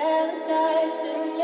want to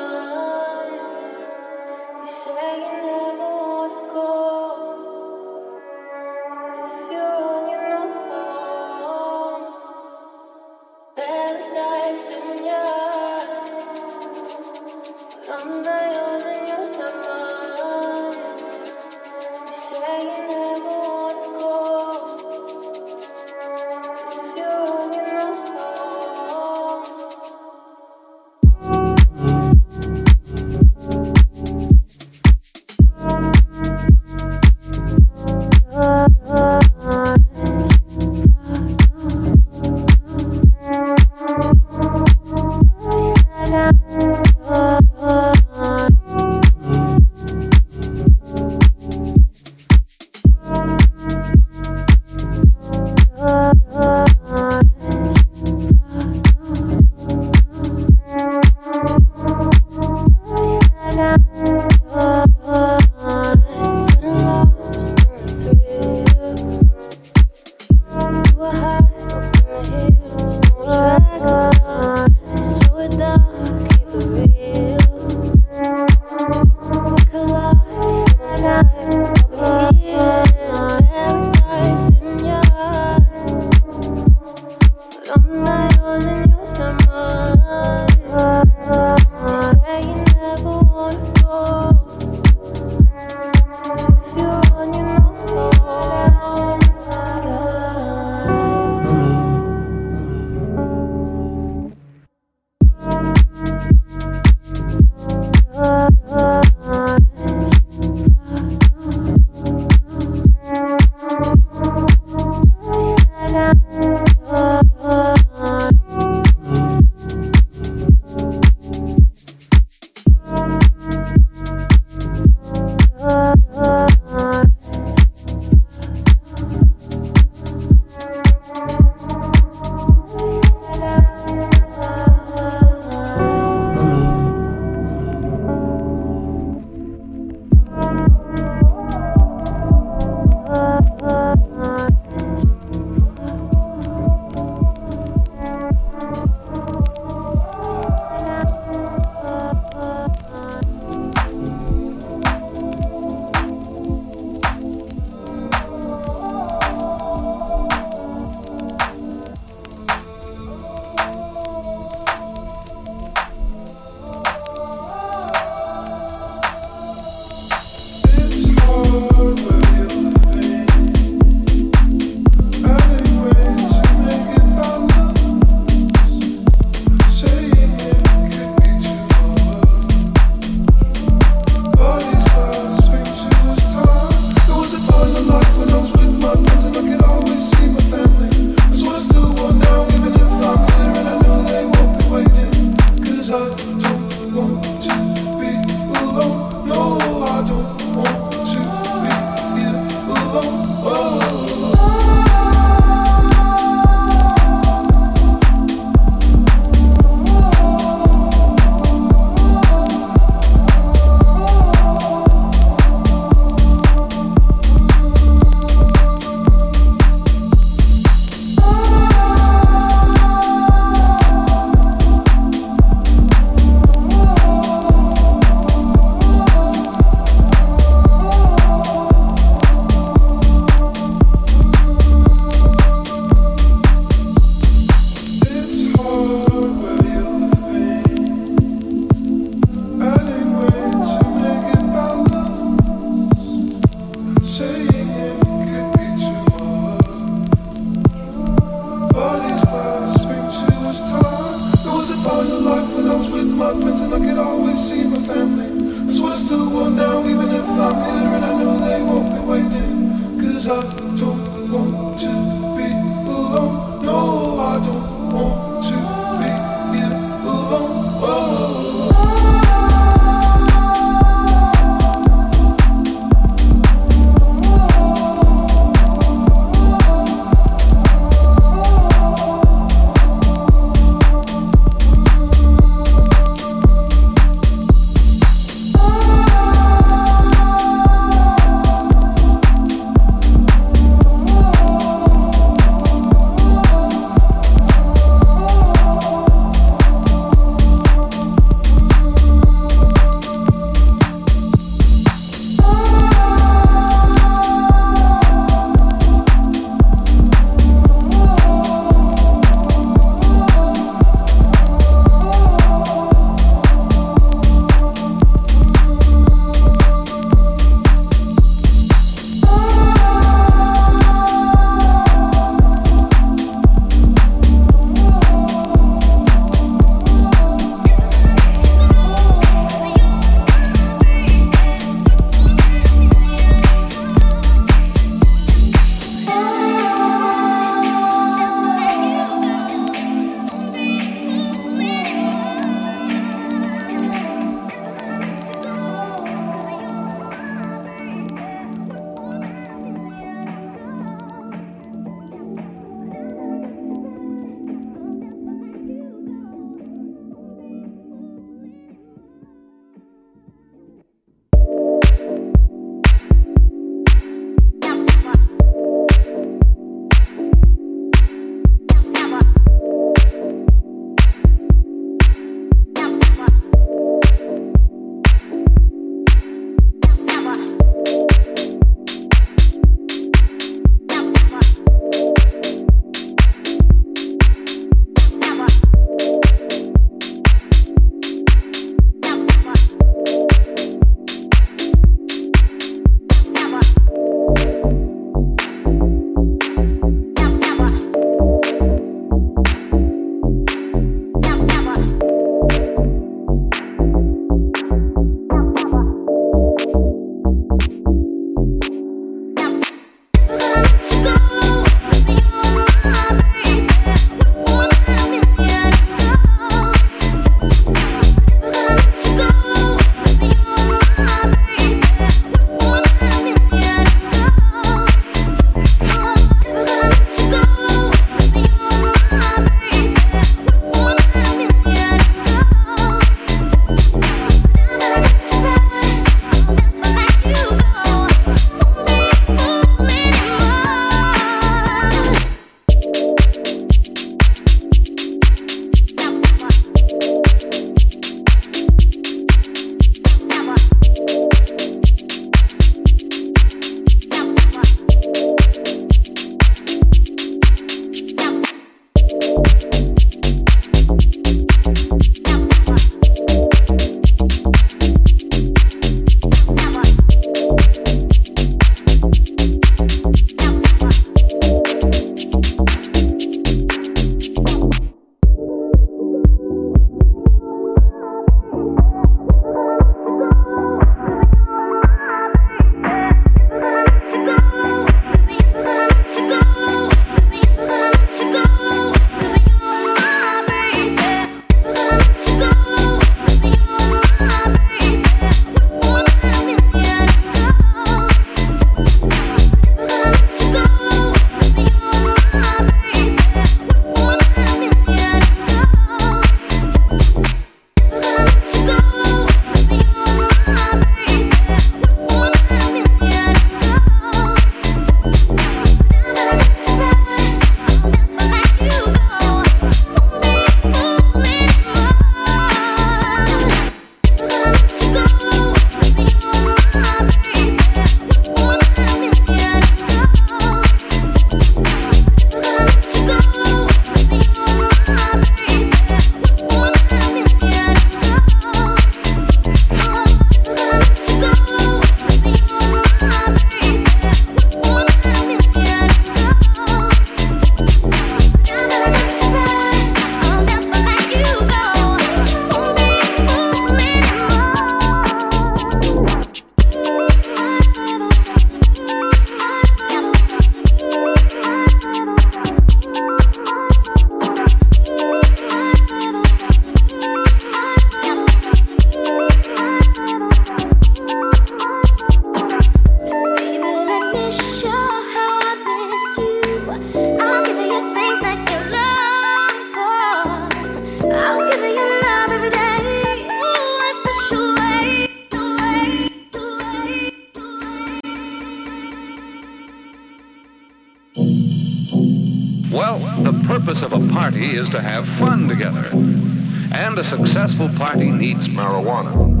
Well, the purpose of a party is to have fun together. And a successful party needs marijuana.